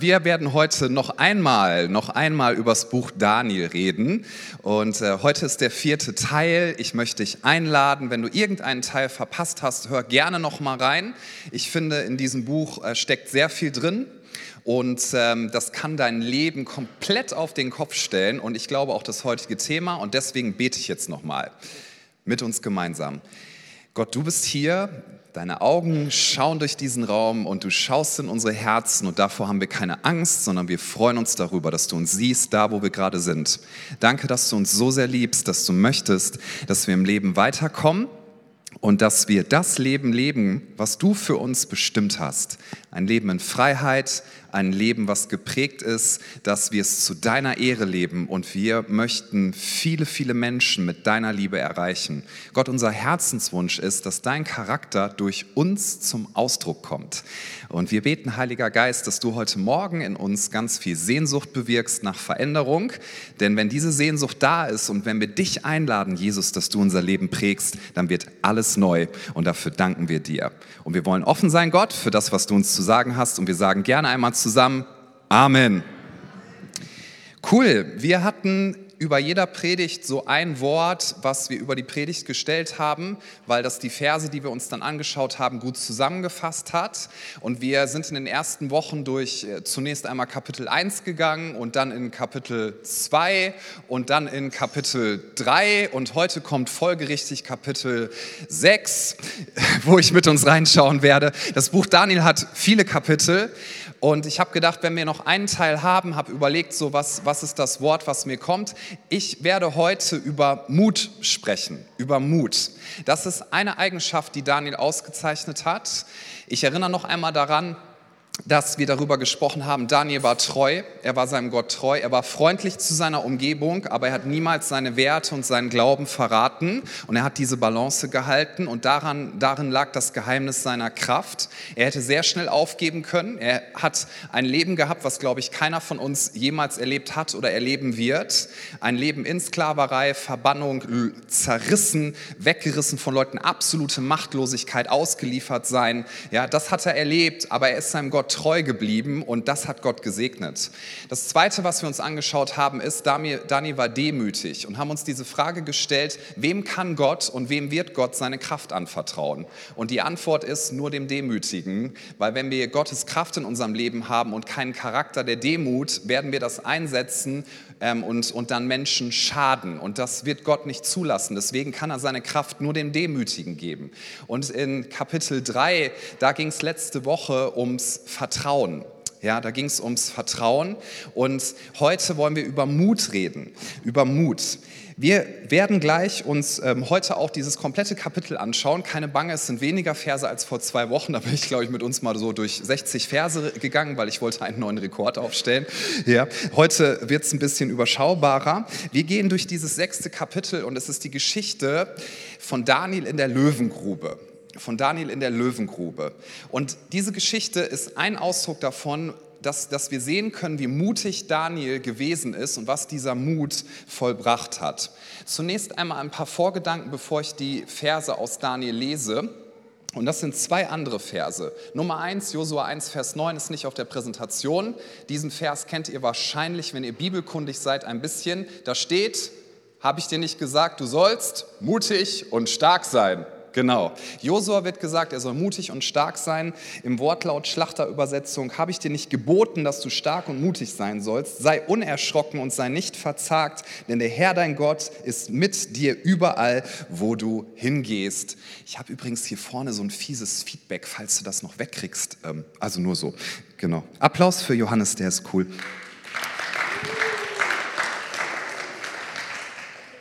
Wir werden heute noch einmal, noch einmal übers Buch Daniel reden. Und äh, heute ist der vierte Teil. Ich möchte dich einladen, wenn du irgendeinen Teil verpasst hast, hör gerne noch mal rein. Ich finde, in diesem Buch äh, steckt sehr viel drin. Und ähm, das kann dein Leben komplett auf den Kopf stellen. Und ich glaube auch das heutige Thema. Und deswegen bete ich jetzt noch mal mit uns gemeinsam. Gott, du bist hier, Deine Augen schauen durch diesen Raum und du schaust in unsere Herzen und davor haben wir keine Angst, sondern wir freuen uns darüber, dass du uns siehst, da wo wir gerade sind. Danke, dass du uns so sehr liebst, dass du möchtest, dass wir im Leben weiterkommen und dass wir das Leben leben, was du für uns bestimmt hast. Ein Leben in Freiheit, ein Leben, was geprägt ist, dass wir es zu deiner Ehre leben und wir möchten viele, viele Menschen mit deiner Liebe erreichen. Gott, unser Herzenswunsch ist, dass dein Charakter durch uns zum Ausdruck kommt. Und wir beten, Heiliger Geist, dass du heute Morgen in uns ganz viel Sehnsucht bewirkst nach Veränderung. Denn wenn diese Sehnsucht da ist und wenn wir dich einladen, Jesus, dass du unser Leben prägst, dann wird alles neu. Und dafür danken wir dir. Und wir wollen offen sein, Gott, für das, was du uns zu sagen hast. Und wir sagen gerne einmal zusammen Amen. Cool, wir hatten über jeder Predigt so ein Wort, was wir über die Predigt gestellt haben, weil das die Verse, die wir uns dann angeschaut haben, gut zusammengefasst hat. Und wir sind in den ersten Wochen durch äh, zunächst einmal Kapitel 1 gegangen und dann in Kapitel 2 und dann in Kapitel 3 und heute kommt folgerichtig Kapitel 6, wo ich mit uns reinschauen werde. Das Buch Daniel hat viele Kapitel und ich habe gedacht, wenn wir noch einen Teil haben, habe überlegt, so was, was ist das Wort, was mir kommt. Ich werde heute über Mut sprechen, über Mut. Das ist eine Eigenschaft, die Daniel ausgezeichnet hat. Ich erinnere noch einmal daran, dass wir darüber gesprochen haben, Daniel war treu, er war seinem Gott treu, er war freundlich zu seiner Umgebung, aber er hat niemals seine Werte und seinen Glauben verraten und er hat diese Balance gehalten und daran, darin lag das Geheimnis seiner Kraft. Er hätte sehr schnell aufgeben können, er hat ein Leben gehabt, was, glaube ich, keiner von uns jemals erlebt hat oder erleben wird. Ein Leben in Sklaverei, Verbannung, zerrissen, weggerissen von Leuten, absolute Machtlosigkeit, ausgeliefert sein. Ja, das hat er erlebt, aber er ist seinem Gott treu geblieben und das hat Gott gesegnet. Das Zweite, was wir uns angeschaut haben, ist, Dani war demütig und haben uns diese Frage gestellt, wem kann Gott und wem wird Gott seine Kraft anvertrauen? Und die Antwort ist nur dem Demütigen, weil wenn wir Gottes Kraft in unserem Leben haben und keinen Charakter der Demut, werden wir das einsetzen ähm, und, und dann Menschen schaden. Und das wird Gott nicht zulassen. Deswegen kann er seine Kraft nur dem Demütigen geben. Und in Kapitel 3, da ging es letzte Woche ums Vertrauen. Ja, da ging es ums Vertrauen und heute wollen wir über Mut reden, über Mut. Wir werden gleich uns ähm, heute auch dieses komplette Kapitel anschauen. Keine Bange, es sind weniger Verse als vor zwei Wochen. Da bin ich, glaube ich, mit uns mal so durch 60 Verse gegangen, weil ich wollte einen neuen Rekord aufstellen. Ja. Heute wird es ein bisschen überschaubarer. Wir gehen durch dieses sechste Kapitel und es ist die Geschichte von Daniel in der Löwengrube von Daniel in der Löwengrube. Und diese Geschichte ist ein Ausdruck davon, dass, dass wir sehen können, wie mutig Daniel gewesen ist und was dieser Mut vollbracht hat. Zunächst einmal ein paar Vorgedanken, bevor ich die Verse aus Daniel lese. Und das sind zwei andere Verse. Nummer eins, Josua 1, Vers 9 ist nicht auf der Präsentation. Diesen Vers kennt ihr wahrscheinlich, wenn ihr bibelkundig seid, ein bisschen. Da steht, habe ich dir nicht gesagt, du sollst mutig und stark sein. Genau. Josua wird gesagt, er soll mutig und stark sein. Im Wortlaut Schlachterübersetzung habe ich dir nicht geboten, dass du stark und mutig sein sollst. Sei unerschrocken und sei nicht verzagt, denn der Herr dein Gott ist mit dir überall, wo du hingehst. Ich habe übrigens hier vorne so ein fieses Feedback, falls du das noch wegkriegst. Ähm, also nur so. Genau. Applaus für Johannes, der ist cool.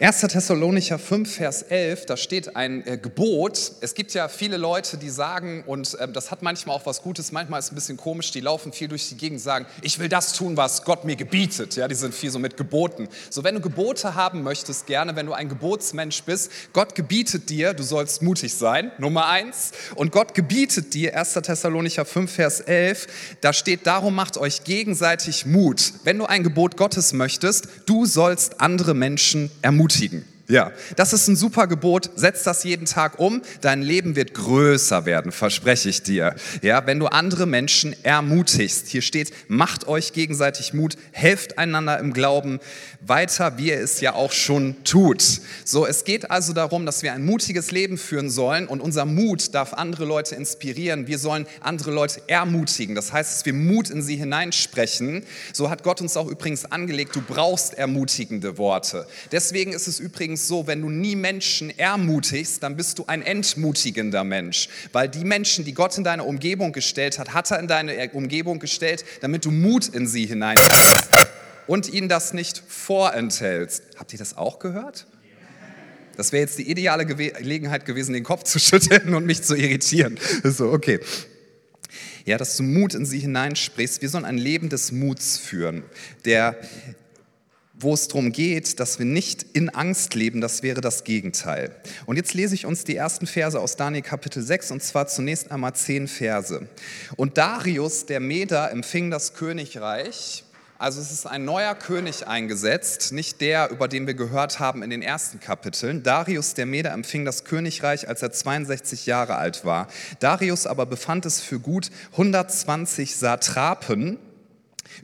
1. Thessalonicher 5, Vers 11, da steht ein äh, Gebot. Es gibt ja viele Leute, die sagen, und äh, das hat manchmal auch was Gutes, manchmal ist es ein bisschen komisch, die laufen viel durch die Gegend sagen, ich will das tun, was Gott mir gebietet. Ja, die sind viel so mit Geboten. So, wenn du Gebote haben möchtest, gerne, wenn du ein Gebotsmensch bist, Gott gebietet dir, du sollst mutig sein, Nummer eins. Und Gott gebietet dir, 1. Thessalonicher 5, Vers 11, da steht, darum macht euch gegenseitig Mut. Wenn du ein Gebot Gottes möchtest, du sollst andere Menschen ermutigen ermutigen. Ja, das ist ein super Gebot. Setz das jeden Tag um. Dein Leben wird größer werden, verspreche ich dir. Ja, wenn du andere Menschen ermutigst. Hier steht, macht euch gegenseitig Mut, helft einander im Glauben weiter, wie ihr es ja auch schon tut. So, es geht also darum, dass wir ein mutiges Leben führen sollen und unser Mut darf andere Leute inspirieren. Wir sollen andere Leute ermutigen. Das heißt, dass wir Mut in sie hineinsprechen. So hat Gott uns auch übrigens angelegt, du brauchst ermutigende Worte. Deswegen ist es übrigens übrigens so, wenn du nie Menschen ermutigst, dann bist du ein entmutigender Mensch. Weil die Menschen, die Gott in deine Umgebung gestellt hat, hat er in deine Umgebung gestellt, damit du Mut in sie hinein und ihnen das nicht vorenthältst. Habt ihr das auch gehört? Das wäre jetzt die ideale Gelegenheit gewesen, den Kopf zu schütteln und mich zu irritieren. So, okay. Ja, dass du Mut in sie hineinsprichst. Wir sollen ein Leben des Muts führen, der wo es darum geht, dass wir nicht in Angst leben, das wäre das Gegenteil. Und jetzt lese ich uns die ersten Verse aus Daniel Kapitel 6 und zwar zunächst einmal zehn Verse. Und Darius, der Meder, empfing das Königreich. Also es ist ein neuer König eingesetzt, nicht der, über den wir gehört haben in den ersten Kapiteln. Darius der Meder empfing das Königreich, als er 62 Jahre alt war. Darius aber befand es für gut, 120 Satrapen,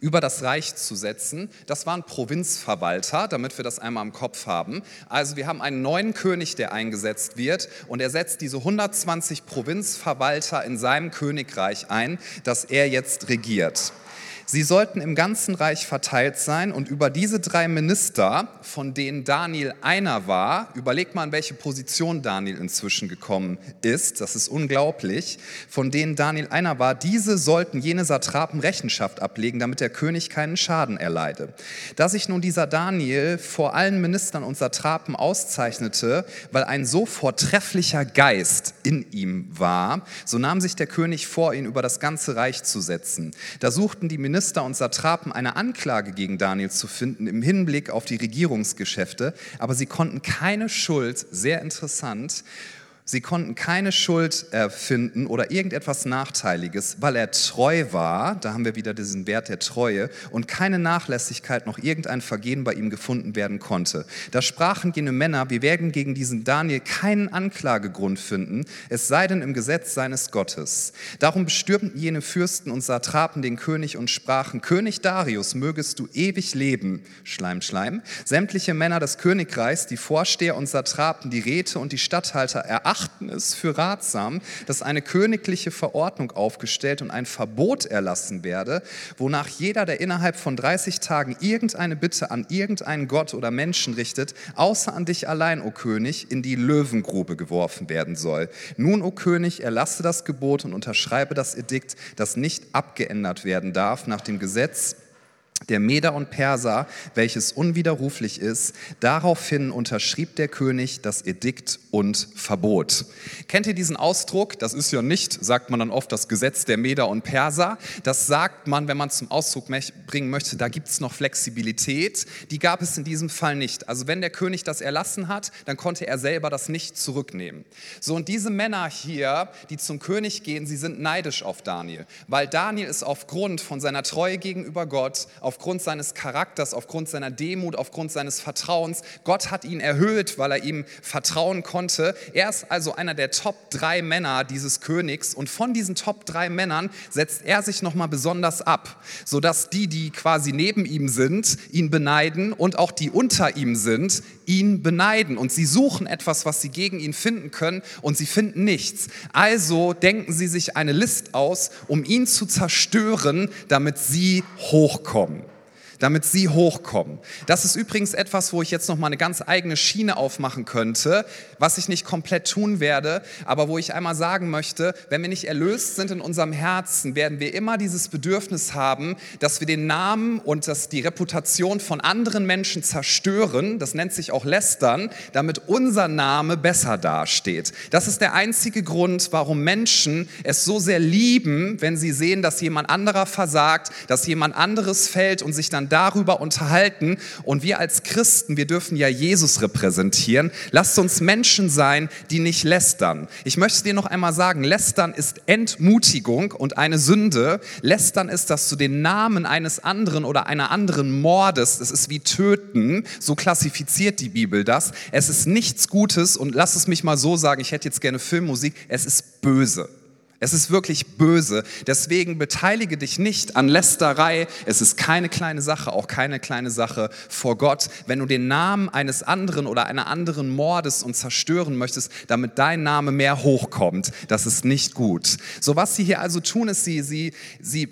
über das Reich zu setzen. Das waren Provinzverwalter, damit wir das einmal im Kopf haben. Also wir haben einen neuen König, der eingesetzt wird und er setzt diese 120 Provinzverwalter in seinem Königreich ein, das er jetzt regiert. Sie sollten im ganzen Reich verteilt sein und über diese drei Minister, von denen Daniel einer war, überlegt mal, in welche Position Daniel inzwischen gekommen ist, das ist unglaublich, von denen Daniel einer war, diese sollten jene Satrapen Rechenschaft ablegen, damit der König keinen Schaden erleide. Da sich nun dieser Daniel vor allen Ministern und Satrapen auszeichnete, weil ein so vortrefflicher Geist in ihm war, so nahm sich der König vor, ihn über das ganze Reich zu setzen. Da suchten die Minister Minister und Satrapen eine Anklage gegen Daniel zu finden im Hinblick auf die Regierungsgeschäfte, aber sie konnten keine Schuld, sehr interessant, Sie konnten keine Schuld erfinden oder irgendetwas Nachteiliges, weil er treu war, da haben wir wieder diesen Wert der Treue, und keine Nachlässigkeit noch irgendein Vergehen bei ihm gefunden werden konnte. Da sprachen jene Männer, wir werden gegen diesen Daniel keinen Anklagegrund finden, es sei denn im Gesetz seines Gottes. Darum bestürmten jene Fürsten und Satrapen den König und sprachen, König Darius, mögest du ewig leben, Schleim, Schleim. Sämtliche Männer des Königreichs, die Vorsteher und Satrapen, die Räte und die Statthalter erachten, achten es für ratsam, dass eine königliche Verordnung aufgestellt und ein Verbot erlassen werde, wonach jeder, der innerhalb von 30 Tagen irgendeine Bitte an irgendeinen Gott oder Menschen richtet, außer an dich allein, o König, in die Löwengrube geworfen werden soll. Nun, o König, erlasse das Gebot und unterschreibe das Edikt, das nicht abgeändert werden darf nach dem Gesetz der Meder und Perser, welches unwiderruflich ist. Daraufhin unterschrieb der König das Edikt und Verbot. Kennt ihr diesen Ausdruck? Das ist ja nicht, sagt man dann oft, das Gesetz der Meder und Perser. Das sagt man, wenn man zum Ausdruck bringen möchte, da gibt es noch Flexibilität. Die gab es in diesem Fall nicht. Also wenn der König das erlassen hat, dann konnte er selber das nicht zurücknehmen. So, und diese Männer hier, die zum König gehen, sie sind neidisch auf Daniel, weil Daniel ist aufgrund von seiner Treue gegenüber Gott, aufgrund seines Charakters, aufgrund seiner Demut, aufgrund seines Vertrauens. Gott hat ihn erhöht, weil er ihm vertrauen konnte. Er ist also einer der Top drei Männer dieses Königs und von diesen Top drei Männern setzt er sich nochmal besonders ab, sodass die, die quasi neben ihm sind, ihn beneiden und auch die unter ihm sind, ihn beneiden und sie suchen etwas, was sie gegen ihn finden können und sie finden nichts. Also denken sie sich eine List aus, um ihn zu zerstören, damit sie hochkommen damit sie hochkommen. Das ist übrigens etwas, wo ich jetzt noch mal eine ganz eigene Schiene aufmachen könnte, was ich nicht komplett tun werde, aber wo ich einmal sagen möchte, wenn wir nicht erlöst sind in unserem Herzen, werden wir immer dieses Bedürfnis haben, dass wir den Namen und dass die Reputation von anderen Menschen zerstören, das nennt sich auch lästern, damit unser Name besser dasteht. Das ist der einzige Grund, warum Menschen es so sehr lieben, wenn sie sehen, dass jemand anderer versagt, dass jemand anderes fällt und sich dann darüber unterhalten. Und wir als Christen, wir dürfen ja Jesus repräsentieren. Lasst uns Menschen sein, die nicht lästern. Ich möchte dir noch einmal sagen, lästern ist Entmutigung und eine Sünde. Lästern ist, dass du den Namen eines anderen oder einer anderen mordest. Es ist wie töten. So klassifiziert die Bibel das. Es ist nichts Gutes und lass es mich mal so sagen, ich hätte jetzt gerne Filmmusik. Es ist böse. Es ist wirklich böse. Deswegen beteilige dich nicht an Lästerei. Es ist keine kleine Sache, auch keine kleine Sache vor Gott. Wenn du den Namen eines anderen oder einer anderen mordest und zerstören möchtest, damit dein Name mehr hochkommt, das ist nicht gut. So was sie hier also tun, ist, sie, sie, sie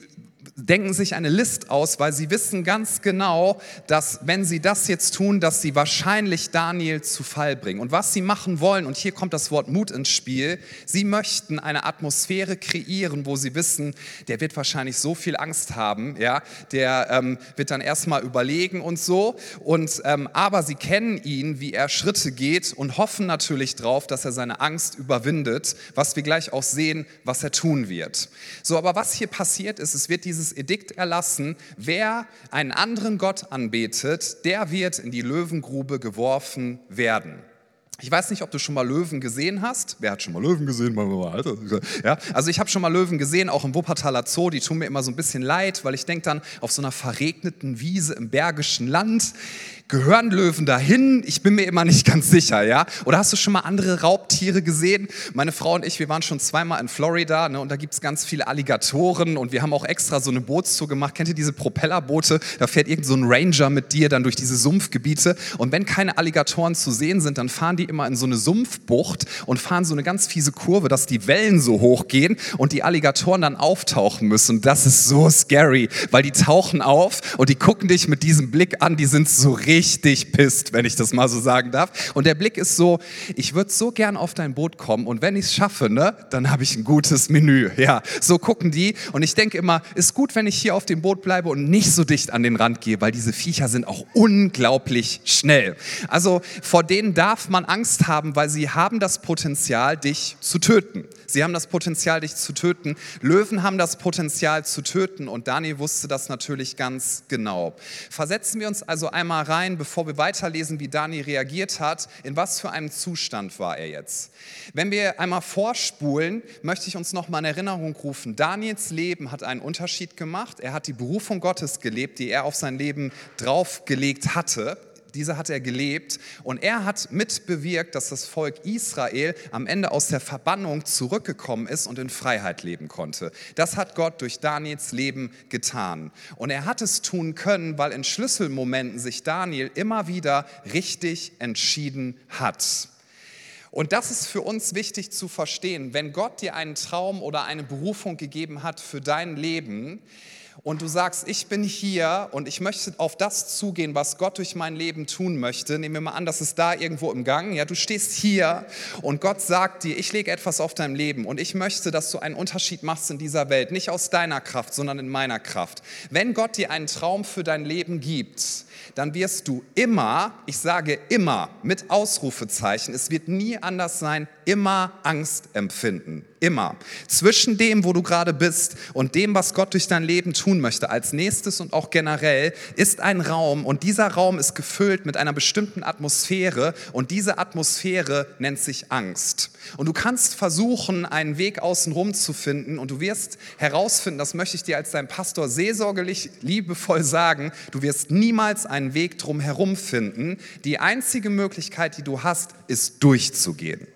denken sich eine List aus, weil sie wissen ganz genau, dass wenn sie das jetzt tun, dass sie wahrscheinlich Daniel zu Fall bringen. Und was sie machen wollen, und hier kommt das Wort Mut ins Spiel, sie möchten eine Atmosphäre kreieren, wo sie wissen, der wird wahrscheinlich so viel Angst haben, ja, der ähm, wird dann erstmal überlegen und so. Und, ähm, aber sie kennen ihn, wie er Schritte geht und hoffen natürlich darauf, dass er seine Angst überwindet, was wir gleich auch sehen, was er tun wird. So, aber was hier passiert ist, es wird dieses dieses Edikt erlassen, wer einen anderen Gott anbetet, der wird in die Löwengrube geworfen werden. Ich weiß nicht, ob du schon mal Löwen gesehen hast. Wer hat schon mal Löwen gesehen? Ja, also ich habe schon mal Löwen gesehen, auch im Wuppertaler Zoo. Die tun mir immer so ein bisschen leid, weil ich denke dann auf so einer verregneten Wiese im Bergischen Land Gehören Löwen dahin? Ich bin mir immer nicht ganz sicher, ja? Oder hast du schon mal andere Raubtiere gesehen? Meine Frau und ich, wir waren schon zweimal in Florida ne, und da gibt es ganz viele Alligatoren und wir haben auch extra so eine Bootstour gemacht. Kennt ihr diese Propellerboote? Da fährt irgend so ein Ranger mit dir dann durch diese Sumpfgebiete und wenn keine Alligatoren zu sehen sind, dann fahren die immer in so eine Sumpfbucht und fahren so eine ganz fiese Kurve, dass die Wellen so hoch gehen und die Alligatoren dann auftauchen müssen. Das ist so scary, weil die tauchen auf und die gucken dich mit diesem Blick an, die sind so richtig richtig pisst, wenn ich das mal so sagen darf. Und der Blick ist so, ich würde so gern auf dein Boot kommen und wenn ich es schaffe, ne, dann habe ich ein gutes Menü. Ja, so gucken die und ich denke immer, ist gut, wenn ich hier auf dem Boot bleibe und nicht so dicht an den Rand gehe, weil diese Viecher sind auch unglaublich schnell. Also vor denen darf man Angst haben, weil sie haben das Potenzial, dich zu töten. Sie haben das Potenzial, dich zu töten. Löwen haben das Potenzial zu töten und Daniel wusste das natürlich ganz genau. Versetzen wir uns also einmal rein rein, bevor wir weiterlesen, wie Daniel reagiert hat, in was für einem Zustand war er jetzt. Wenn wir einmal vorspulen, möchte ich uns noch mal in Erinnerung rufen, Daniels Leben hat einen Unterschied gemacht. Er hat die Berufung Gottes gelebt, die er auf sein Leben draufgelegt hatte diese hat er gelebt und er hat mitbewirkt, dass das Volk Israel am Ende aus der Verbannung zurückgekommen ist und in Freiheit leben konnte. Das hat Gott durch Daniels Leben getan. Und er hat es tun können, weil in Schlüsselmomenten sich Daniel immer wieder richtig entschieden hat. Und das ist für uns wichtig zu verstehen. Wenn Gott dir einen Traum oder eine Berufung gegeben hat für dein Leben, und du sagst, ich bin hier und ich möchte auf das zugehen, was Gott durch mein Leben tun möchte, nehmen wir mal an, das ist da irgendwo im Gang, ja, du stehst hier und Gott sagt dir, ich lege etwas auf dein Leben und ich möchte, dass du einen Unterschied machst in dieser Welt, nicht aus deiner Kraft, sondern in meiner Kraft. Wenn Gott dir einen Traum für dein Leben gibt, dann wirst du immer, ich sage immer mit Ausrufezeichen, es wird nie anders sein, immer Angst empfinden. Immer. Zwischen dem, wo du gerade bist und dem, was Gott durch dein Leben tun möchte, als nächstes und auch generell, ist ein Raum und dieser Raum ist gefüllt mit einer bestimmten Atmosphäre und diese Atmosphäre nennt sich Angst. Und du kannst versuchen, einen Weg außenrum zu finden und du wirst herausfinden, das möchte ich dir als dein Pastor seelsorgerlich liebevoll sagen, du wirst niemals einen Weg drumherum finden. Die einzige Möglichkeit, die du hast, ist durchzugehen.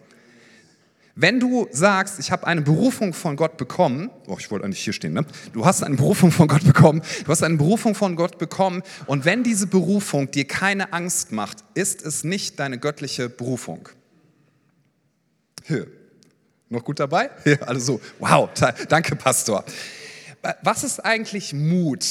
Wenn du sagst, ich habe eine Berufung von Gott bekommen, oh, ich wollte eigentlich hier stehen, ne? Du hast eine Berufung von Gott bekommen, du hast eine Berufung von Gott bekommen und wenn diese Berufung dir keine Angst macht, ist es nicht deine göttliche Berufung. Hier. Noch gut dabei? Ja, also wow, danke Pastor. Was ist eigentlich Mut?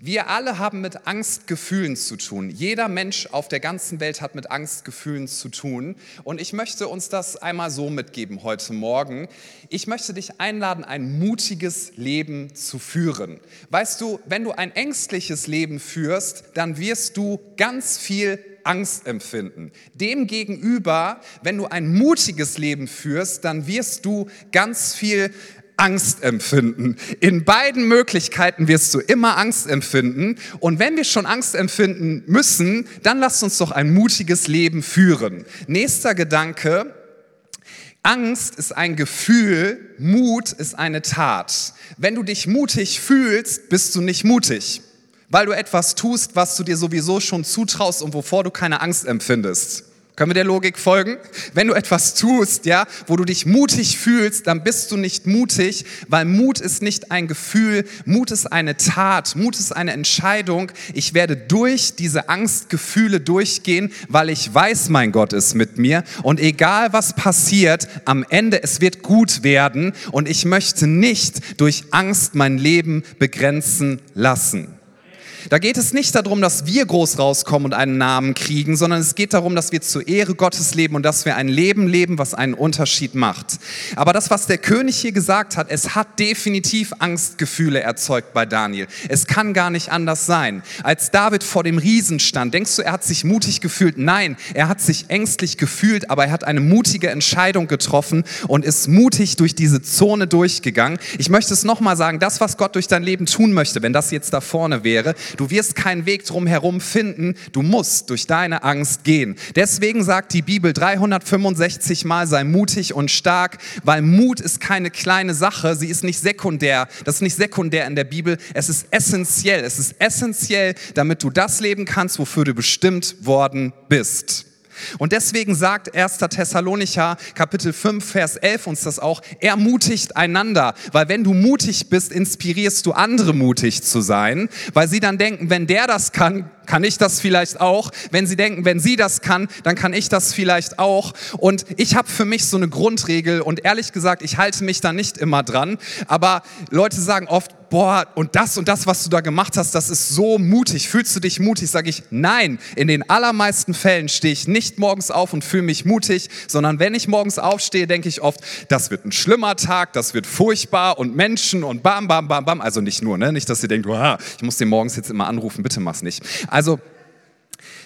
Wir alle haben mit Angstgefühlen zu tun. Jeder Mensch auf der ganzen Welt hat mit Angstgefühlen zu tun. Und ich möchte uns das einmal so mitgeben heute Morgen. Ich möchte dich einladen, ein mutiges Leben zu führen. Weißt du, wenn du ein ängstliches Leben führst, dann wirst du ganz viel Angst empfinden. Demgegenüber, wenn du ein mutiges Leben führst, dann wirst du ganz viel Angst empfinden. In beiden Möglichkeiten wirst du immer Angst empfinden. Und wenn wir schon Angst empfinden müssen, dann lasst uns doch ein mutiges Leben führen. Nächster Gedanke. Angst ist ein Gefühl, Mut ist eine Tat. Wenn du dich mutig fühlst, bist du nicht mutig, weil du etwas tust, was du dir sowieso schon zutraust und wovor du keine Angst empfindest. Können wir der Logik folgen? Wenn du etwas tust, ja, wo du dich mutig fühlst, dann bist du nicht mutig, weil Mut ist nicht ein Gefühl, Mut ist eine Tat, Mut ist eine Entscheidung. Ich werde durch diese Angstgefühle durchgehen, weil ich weiß, mein Gott ist mit mir und egal was passiert, am Ende es wird gut werden und ich möchte nicht durch Angst mein Leben begrenzen lassen. Da geht es nicht darum, dass wir groß rauskommen und einen Namen kriegen, sondern es geht darum, dass wir zur Ehre Gottes leben und dass wir ein Leben leben, was einen Unterschied macht. Aber das, was der König hier gesagt hat, es hat definitiv Angstgefühle erzeugt bei Daniel. Es kann gar nicht anders sein. Als David vor dem Riesen stand, denkst du, er hat sich mutig gefühlt? Nein, er hat sich ängstlich gefühlt, aber er hat eine mutige Entscheidung getroffen und ist mutig durch diese Zone durchgegangen. Ich möchte es nochmal sagen, das, was Gott durch dein Leben tun möchte, wenn das jetzt da vorne wäre, Du wirst keinen Weg drum herum finden. Du musst durch deine Angst gehen. Deswegen sagt die Bibel 365 Mal, sei mutig und stark, weil Mut ist keine kleine Sache. Sie ist nicht sekundär. Das ist nicht sekundär in der Bibel. Es ist essentiell. Es ist essentiell, damit du das leben kannst, wofür du bestimmt worden bist. Und deswegen sagt 1. Thessalonicher Kapitel 5, Vers 11 uns das auch, ermutigt einander, weil wenn du mutig bist, inspirierst du andere mutig zu sein, weil sie dann denken, wenn der das kann, kann ich das vielleicht auch. Wenn sie denken, wenn sie das kann, dann kann ich das vielleicht auch. Und ich habe für mich so eine Grundregel und ehrlich gesagt, ich halte mich da nicht immer dran, aber Leute sagen oft, boah, und das und das, was du da gemacht hast, das ist so mutig. Fühlst du dich mutig? Sage ich, nein. In den allermeisten Fällen stehe ich nicht morgens auf und fühle mich mutig, sondern wenn ich morgens aufstehe, denke ich oft, das wird ein schlimmer Tag, das wird furchtbar und Menschen und bam, bam, bam, bam. Also nicht nur, ne? nicht, dass ihr denkt, ich muss den morgens jetzt immer anrufen, bitte mach's nicht. Also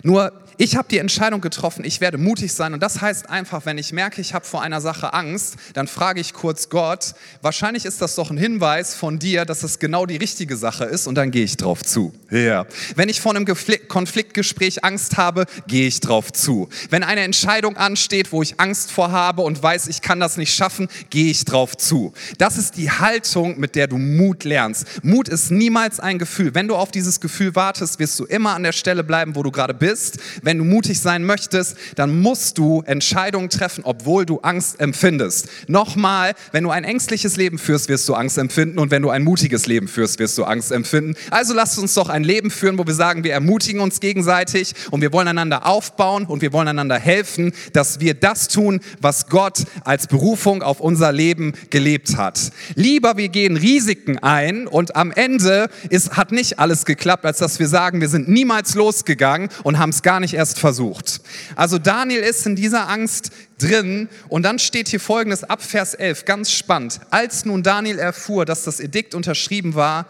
nur ich habe die Entscheidung getroffen, ich werde mutig sein. Und das heißt einfach, wenn ich merke, ich habe vor einer Sache Angst, dann frage ich kurz Gott, wahrscheinlich ist das doch ein Hinweis von dir, dass das genau die richtige Sache ist und dann gehe ich drauf zu. Ja. Wenn ich vor einem Konfliktgespräch Angst habe, gehe ich drauf zu. Wenn eine Entscheidung ansteht, wo ich Angst vor habe und weiß, ich kann das nicht schaffen, gehe ich drauf zu. Das ist die Haltung, mit der du Mut lernst. Mut ist niemals ein Gefühl. Wenn du auf dieses Gefühl wartest, wirst du immer an der Stelle bleiben, wo du gerade bist. Wenn du mutig sein möchtest, dann musst du Entscheidungen treffen, obwohl du Angst empfindest. Nochmal, wenn du ein ängstliches Leben führst, wirst du Angst empfinden und wenn du ein mutiges Leben führst, wirst du Angst empfinden. Also lasst uns doch ein Leben führen, wo wir sagen, wir ermutigen uns gegenseitig und wir wollen einander aufbauen und wir wollen einander helfen, dass wir das tun, was Gott als Berufung auf unser Leben gelebt hat. Lieber wir gehen Risiken ein und am Ende ist, hat nicht alles geklappt, als dass wir sagen, wir sind niemals losgegangen und haben es gar nicht erst versucht. Also Daniel ist in dieser Angst drin. Und dann steht hier folgendes ab Vers 11, ganz spannend. Als nun Daniel erfuhr, dass das Edikt unterschrieben war,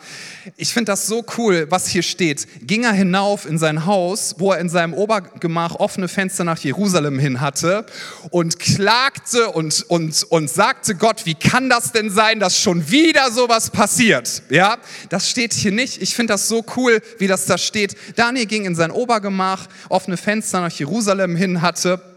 ich finde das so cool, was hier steht, ging er hinauf in sein Haus, wo er in seinem Obergemach offene Fenster nach Jerusalem hin hatte und klagte und, und, und sagte Gott, wie kann das denn sein, dass schon wieder sowas passiert? Ja, das steht hier nicht. Ich finde das so cool, wie das da steht. Daniel ging in sein Obergemach, offene Fenster nach Jerusalem hin hatte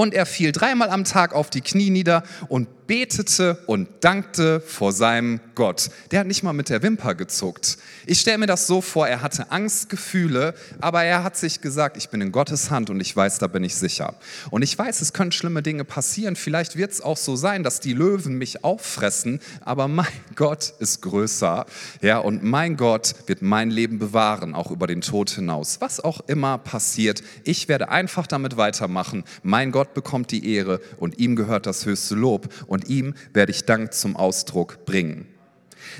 und er fiel dreimal am Tag auf die Knie nieder und betete und dankte vor seinem Gott. Der hat nicht mal mit der Wimper gezuckt. Ich stelle mir das so vor, er hatte Angstgefühle, aber er hat sich gesagt, ich bin in Gottes Hand und ich weiß, da bin ich sicher. Und ich weiß, es können schlimme Dinge passieren. Vielleicht wird es auch so sein, dass die Löwen mich auffressen, aber mein Gott ist größer. Ja, und mein Gott wird mein Leben bewahren, auch über den Tod hinaus. Was auch immer passiert, ich werde einfach damit weitermachen. Mein Gott bekommt die Ehre und ihm gehört das höchste Lob. Und und ihm werde ich Dank zum Ausdruck bringen.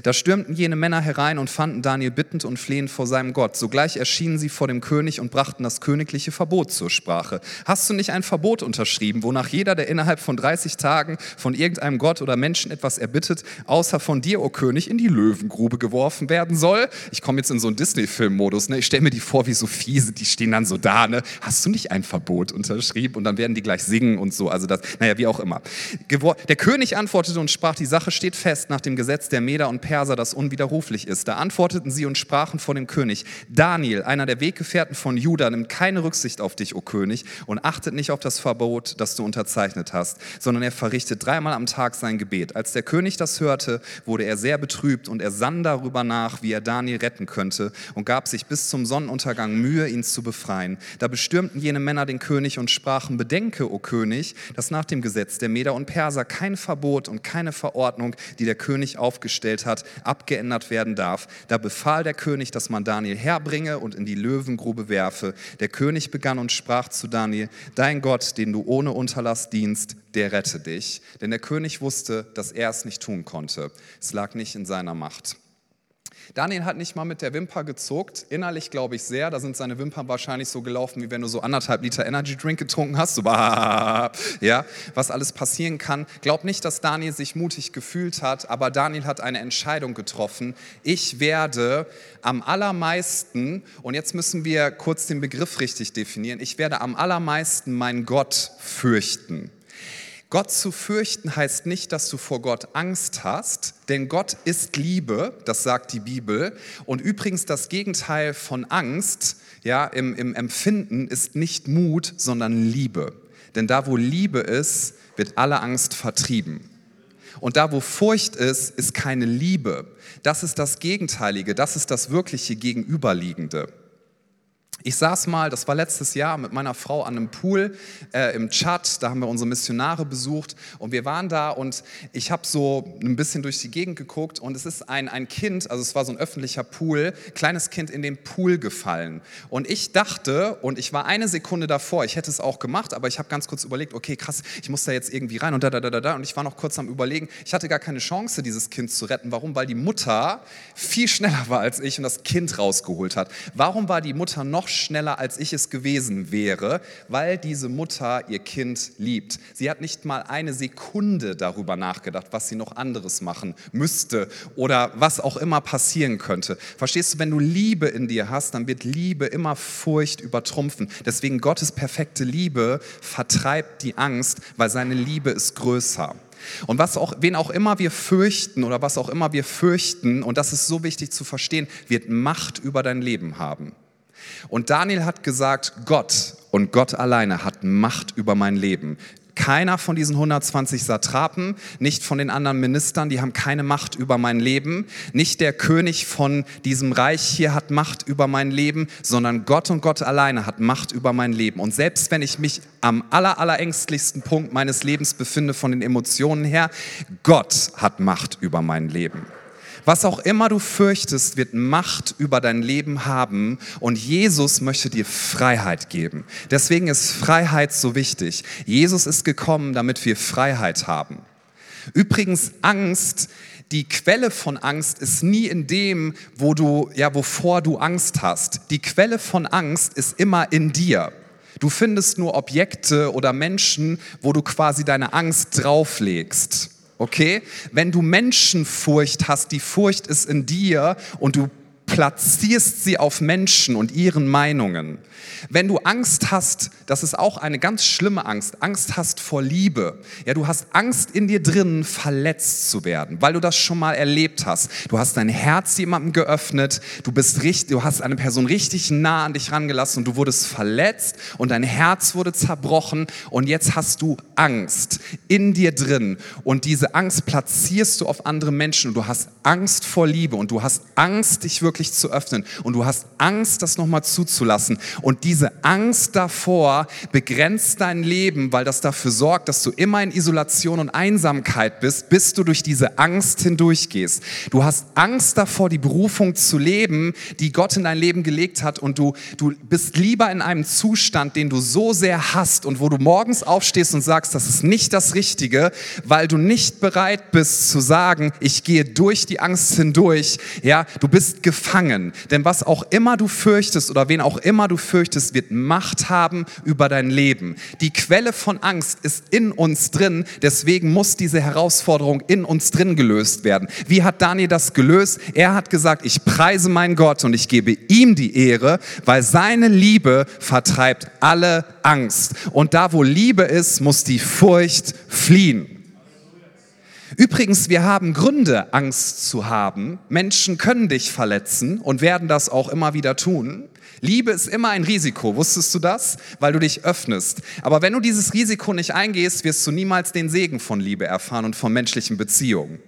Da stürmten jene Männer herein und fanden Daniel bittend und flehend vor seinem Gott. Sogleich erschienen sie vor dem König und brachten das königliche Verbot zur Sprache. Hast du nicht ein Verbot unterschrieben, wonach jeder, der innerhalb von 30 Tagen von irgendeinem Gott oder Menschen etwas erbittet, außer von dir, o oh König, in die Löwengrube geworfen werden soll? Ich komme jetzt in so einen Disney-Film-Modus. Ne? Ich stelle mir die vor, wie so fiese, die stehen dann so da. Ne? Hast du nicht ein Verbot unterschrieben? Und dann werden die gleich singen und so. Also das, naja, wie auch immer. Der König antwortete und sprach, die Sache steht fest nach dem Gesetz der Meder und Perser, das unwiderruflich ist. Da antworteten sie und sprachen vor dem König, Daniel, einer der Weggefährten von Juda, nimmt keine Rücksicht auf dich, o König, und achtet nicht auf das Verbot, das du unterzeichnet hast, sondern er verrichtet dreimal am Tag sein Gebet. Als der König das hörte, wurde er sehr betrübt und er sann darüber nach, wie er Daniel retten könnte und gab sich bis zum Sonnenuntergang Mühe, ihn zu befreien. Da bestürmten jene Männer den König und sprachen, bedenke, o König, dass nach dem Gesetz der Meder und Perser kein Verbot und keine Verordnung, die der König aufgestellt hat, abgeändert werden darf. Da befahl der König, dass man Daniel herbringe und in die Löwengrube werfe. Der König begann und sprach zu Daniel, dein Gott, den du ohne Unterlass dienst, der rette dich. Denn der König wusste, dass er es nicht tun konnte. Es lag nicht in seiner Macht. Daniel hat nicht mal mit der Wimper gezuckt. Innerlich glaube ich sehr. Da sind seine Wimpern wahrscheinlich so gelaufen, wie wenn du so anderthalb Liter Energy Drink getrunken hast. So, ja, was alles passieren kann. Glaub nicht, dass Daniel sich mutig gefühlt hat, aber Daniel hat eine Entscheidung getroffen. Ich werde am allermeisten, und jetzt müssen wir kurz den Begriff richtig definieren, ich werde am allermeisten meinen Gott fürchten. Gott zu fürchten heißt nicht, dass du vor Gott Angst hast, denn Gott ist Liebe, das sagt die Bibel. Und übrigens das Gegenteil von Angst, ja, im, im Empfinden ist nicht Mut, sondern Liebe. Denn da, wo Liebe ist, wird alle Angst vertrieben. Und da, wo Furcht ist, ist keine Liebe. Das ist das Gegenteilige, das ist das wirkliche Gegenüberliegende. Ich saß mal, das war letztes Jahr, mit meiner Frau an einem Pool äh, im Tschad. Da haben wir unsere Missionare besucht und wir waren da und ich habe so ein bisschen durch die Gegend geguckt und es ist ein, ein Kind, also es war so ein öffentlicher Pool, kleines Kind in den Pool gefallen. Und ich dachte, und ich war eine Sekunde davor, ich hätte es auch gemacht, aber ich habe ganz kurz überlegt, okay, krass, ich muss da jetzt irgendwie rein und da, da, da, da, da. Und ich war noch kurz am Überlegen, ich hatte gar keine Chance, dieses Kind zu retten. Warum? Weil die Mutter viel schneller war als ich und das Kind rausgeholt hat. Warum war die Mutter noch schneller, als ich es gewesen wäre, weil diese Mutter ihr Kind liebt. Sie hat nicht mal eine Sekunde darüber nachgedacht, was sie noch anderes machen müsste oder was auch immer passieren könnte. Verstehst du, wenn du Liebe in dir hast, dann wird Liebe immer Furcht übertrumpfen. Deswegen Gottes perfekte Liebe vertreibt die Angst, weil seine Liebe ist größer. Und was auch, wen auch immer wir fürchten oder was auch immer wir fürchten, und das ist so wichtig zu verstehen, wird Macht über dein Leben haben. Und Daniel hat gesagt, Gott und Gott alleine hat Macht über mein Leben. Keiner von diesen 120 Satrapen, nicht von den anderen Ministern, die haben keine Macht über mein Leben. Nicht der König von diesem Reich hier hat Macht über mein Leben, sondern Gott und Gott alleine hat Macht über mein Leben. Und selbst wenn ich mich am aller, allerängstlichsten Punkt meines Lebens befinde von den Emotionen her, Gott hat Macht über mein Leben. Was auch immer du fürchtest, wird Macht über dein Leben haben und Jesus möchte dir Freiheit geben. Deswegen ist Freiheit so wichtig. Jesus ist gekommen, damit wir Freiheit haben. Übrigens, Angst, die Quelle von Angst ist nie in dem, wo du, ja, wovor du Angst hast. Die Quelle von Angst ist immer in dir. Du findest nur Objekte oder Menschen, wo du quasi deine Angst drauflegst okay? Wenn du Menschenfurcht hast, die Furcht ist in dir und du platzierst sie auf Menschen und ihren Meinungen. Wenn du Angst hast, das ist auch eine ganz schlimme Angst, Angst hast vor Liebe. Ja, du hast Angst in dir drinnen, verletzt zu werden, weil du das schon mal erlebt hast. Du hast dein Herz jemandem geöffnet, du bist richtig, du hast eine Person richtig nah an dich rangelassen und du wurdest verletzt und dein Herz wurde zerbrochen und jetzt hast du Angst in dir drin und diese Angst platzierst du auf andere Menschen und du hast Angst vor Liebe und du hast Angst, dich wirklich zu öffnen. Und du hast Angst, das nochmal zuzulassen. Und diese Angst davor begrenzt dein Leben, weil das dafür sorgt, dass du immer in Isolation und Einsamkeit bist, bis du durch diese Angst hindurchgehst. Du hast Angst davor, die Berufung zu leben, die Gott in dein Leben gelegt hat. Und du, du bist lieber in einem Zustand, den du so sehr hast und wo du morgens aufstehst und sagst, das ist nicht das Richtige, weil du nicht bereit bist zu sagen, ich gehe durch die Angst hindurch. Ja, du bist gefangen. Denn was auch immer du fürchtest oder wen auch immer du fürchtest, wird Macht haben über dein Leben. Die Quelle von Angst ist in uns drin. Deswegen muss diese Herausforderung in uns drin gelöst werden. Wie hat Daniel das gelöst? Er hat gesagt, ich preise meinen Gott und ich gebe ihm die Ehre, weil seine Liebe vertreibt alle Angst. Und da, wo Liebe ist, muss die Furcht fliehen. Übrigens, wir haben Gründe, Angst zu haben. Menschen können dich verletzen und werden das auch immer wieder tun. Liebe ist immer ein Risiko, wusstest du das? Weil du dich öffnest. Aber wenn du dieses Risiko nicht eingehst, wirst du niemals den Segen von Liebe erfahren und von menschlichen Beziehungen.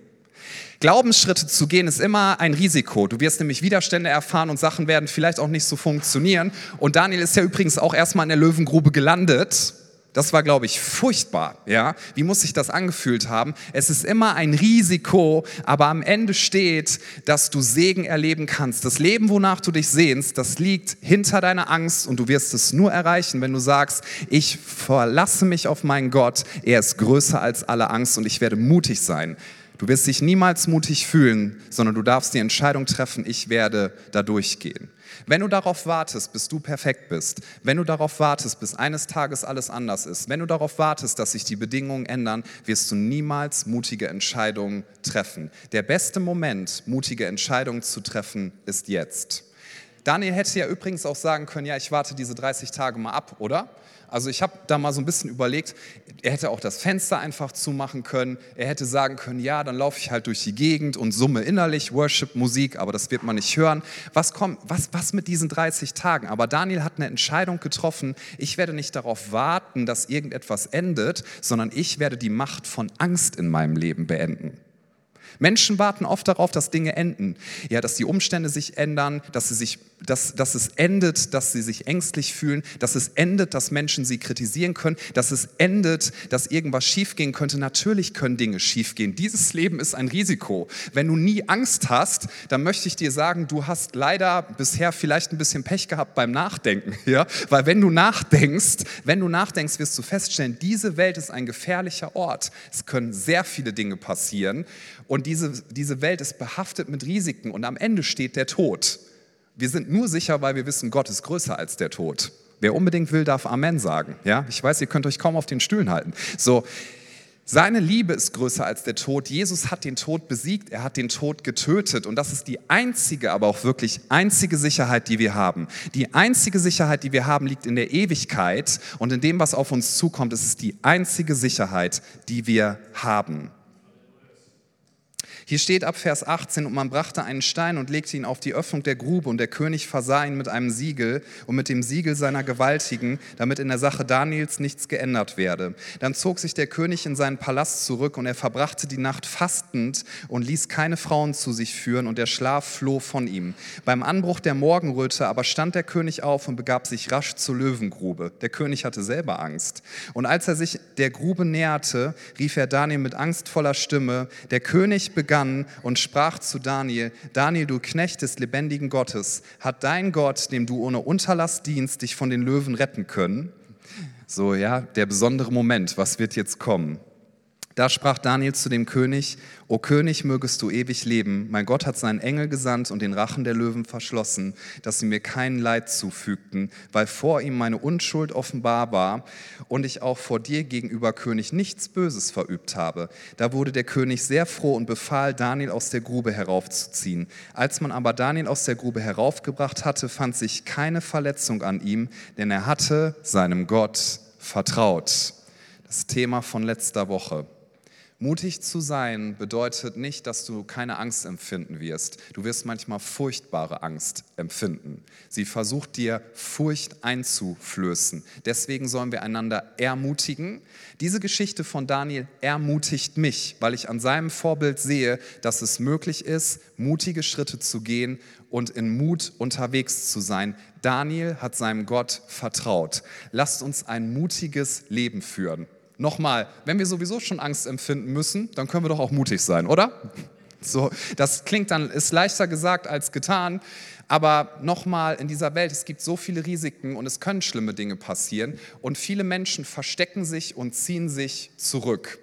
Glaubensschritte zu gehen ist immer ein Risiko. Du wirst nämlich Widerstände erfahren und Sachen werden vielleicht auch nicht so funktionieren. Und Daniel ist ja übrigens auch erstmal in der Löwengrube gelandet. Das war, glaube ich, furchtbar. Ja? Wie muss sich das angefühlt haben? Es ist immer ein Risiko, aber am Ende steht, dass du Segen erleben kannst. Das Leben, wonach du dich sehnst, das liegt hinter deiner Angst und du wirst es nur erreichen, wenn du sagst, ich verlasse mich auf meinen Gott, er ist größer als alle Angst und ich werde mutig sein. Du wirst dich niemals mutig fühlen, sondern du darfst die Entscheidung treffen, ich werde da durchgehen. Wenn du darauf wartest, bis du perfekt bist, wenn du darauf wartest, bis eines Tages alles anders ist, wenn du darauf wartest, dass sich die Bedingungen ändern, wirst du niemals mutige Entscheidungen treffen. Der beste Moment, mutige Entscheidungen zu treffen, ist jetzt. Daniel hätte ja übrigens auch sagen können, ja, ich warte diese 30 Tage mal ab, oder? Also ich habe da mal so ein bisschen überlegt, er hätte auch das Fenster einfach zumachen können. Er hätte sagen können, ja, dann laufe ich halt durch die Gegend und summe innerlich Worship-Musik, aber das wird man nicht hören. Was, kommt, was, was mit diesen 30 Tagen? Aber Daniel hat eine Entscheidung getroffen. Ich werde nicht darauf warten, dass irgendetwas endet, sondern ich werde die Macht von Angst in meinem Leben beenden. Menschen warten oft darauf, dass Dinge enden. Ja, dass die Umstände sich ändern, dass, sie sich, dass, dass es endet, dass sie sich ängstlich fühlen, dass es endet, dass Menschen sie kritisieren können, dass es endet, dass irgendwas schiefgehen könnte. Natürlich können Dinge schiefgehen. Dieses Leben ist ein Risiko. Wenn du nie Angst hast, dann möchte ich dir sagen, du hast leider bisher vielleicht ein bisschen Pech gehabt beim Nachdenken. Ja? Weil wenn du nachdenkst, wenn du nachdenkst, wirst du feststellen, diese Welt ist ein gefährlicher Ort. Es können sehr viele Dinge passieren und diese, diese Welt ist behaftet mit Risiken und am Ende steht der Tod. Wir sind nur sicher, weil wir wissen, Gott ist größer als der Tod. Wer unbedingt will, darf Amen sagen. Ja, ich weiß, ihr könnt euch kaum auf den Stühlen halten. So, seine Liebe ist größer als der Tod. Jesus hat den Tod besiegt, er hat den Tod getötet. Und das ist die einzige, aber auch wirklich einzige Sicherheit, die wir haben. Die einzige Sicherheit, die wir haben, liegt in der Ewigkeit und in dem, was auf uns zukommt. Es ist die einzige Sicherheit, die wir haben. Hier steht ab Vers 18, und man brachte einen Stein und legte ihn auf die Öffnung der Grube, und der König versah ihn mit einem Siegel und mit dem Siegel seiner Gewaltigen, damit in der Sache Daniels nichts geändert werde. Dann zog sich der König in seinen Palast zurück, und er verbrachte die Nacht fastend und ließ keine Frauen zu sich führen, und der Schlaf floh von ihm. Beim Anbruch der Morgenröte aber stand der König auf und begab sich rasch zur Löwengrube. Der König hatte selber Angst. Und als er sich der Grube näherte, rief er Daniel mit angstvoller Stimme, der König begann begann und sprach zu Daniel, Daniel, du Knecht des lebendigen Gottes, hat dein Gott, dem du ohne Unterlass dienst, dich von den Löwen retten können? So, ja, der besondere Moment, was wird jetzt kommen? Da sprach Daniel zu dem König, O König, mögest du ewig leben. Mein Gott hat seinen Engel gesandt und den Rachen der Löwen verschlossen, dass sie mir kein Leid zufügten, weil vor ihm meine Unschuld offenbar war und ich auch vor dir gegenüber König nichts Böses verübt habe. Da wurde der König sehr froh und befahl, Daniel aus der Grube heraufzuziehen. Als man aber Daniel aus der Grube heraufgebracht hatte, fand sich keine Verletzung an ihm, denn er hatte seinem Gott vertraut. Das Thema von letzter Woche. Mutig zu sein bedeutet nicht, dass du keine Angst empfinden wirst. Du wirst manchmal furchtbare Angst empfinden. Sie versucht dir Furcht einzuflößen. Deswegen sollen wir einander ermutigen. Diese Geschichte von Daniel ermutigt mich, weil ich an seinem Vorbild sehe, dass es möglich ist, mutige Schritte zu gehen und in Mut unterwegs zu sein. Daniel hat seinem Gott vertraut. Lasst uns ein mutiges Leben führen. Nochmal, wenn wir sowieso schon Angst empfinden müssen, dann können wir doch auch mutig sein, oder? So, das klingt dann, ist leichter gesagt als getan. Aber nochmal, in dieser Welt, es gibt so viele Risiken und es können schlimme Dinge passieren. Und viele Menschen verstecken sich und ziehen sich zurück.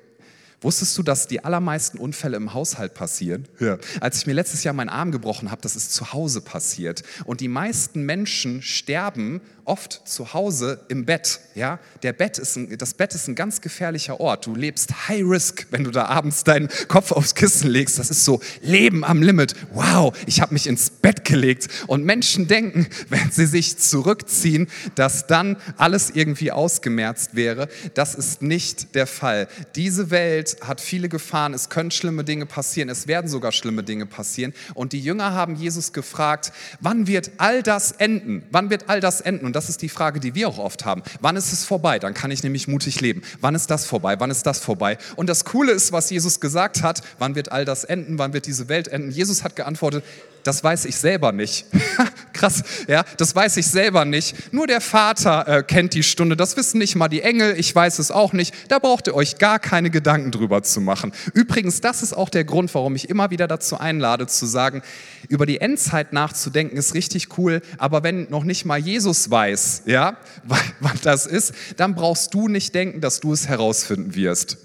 Wusstest du, dass die allermeisten Unfälle im Haushalt passieren? Ja. Als ich mir letztes Jahr meinen Arm gebrochen habe, das ist zu Hause passiert. Und die meisten Menschen sterben oft zu Hause im Bett. Ja? Der Bett ist ein, das Bett ist ein ganz gefährlicher Ort. Du lebst High Risk, wenn du da abends deinen Kopf aufs Kissen legst. Das ist so Leben am Limit. Wow, ich habe mich ins Bett gelegt. Und Menschen denken, wenn sie sich zurückziehen, dass dann alles irgendwie ausgemerzt wäre. Das ist nicht der Fall. Diese Welt hat viele Gefahren. Es können schlimme Dinge passieren. Es werden sogar schlimme Dinge passieren. Und die Jünger haben Jesus gefragt, wann wird all das enden? Wann wird all das enden? Und das ist die Frage, die wir auch oft haben. Wann ist es vorbei? Dann kann ich nämlich mutig leben. Wann ist das vorbei? Wann ist das vorbei? Und das Coole ist, was Jesus gesagt hat, wann wird all das enden? Wann wird diese Welt enden? Jesus hat geantwortet, das weiß ich selber nicht. Krass, ja, das weiß ich selber nicht. Nur der Vater äh, kennt die Stunde, das wissen nicht mal die Engel, ich weiß es auch nicht. Da braucht ihr euch gar keine Gedanken drüber zu machen. Übrigens, das ist auch der Grund, warum ich immer wieder dazu einlade, zu sagen, über die Endzeit nachzudenken ist richtig cool, aber wenn noch nicht mal Jesus weiß, ja, was das ist, dann brauchst du nicht denken, dass du es herausfinden wirst.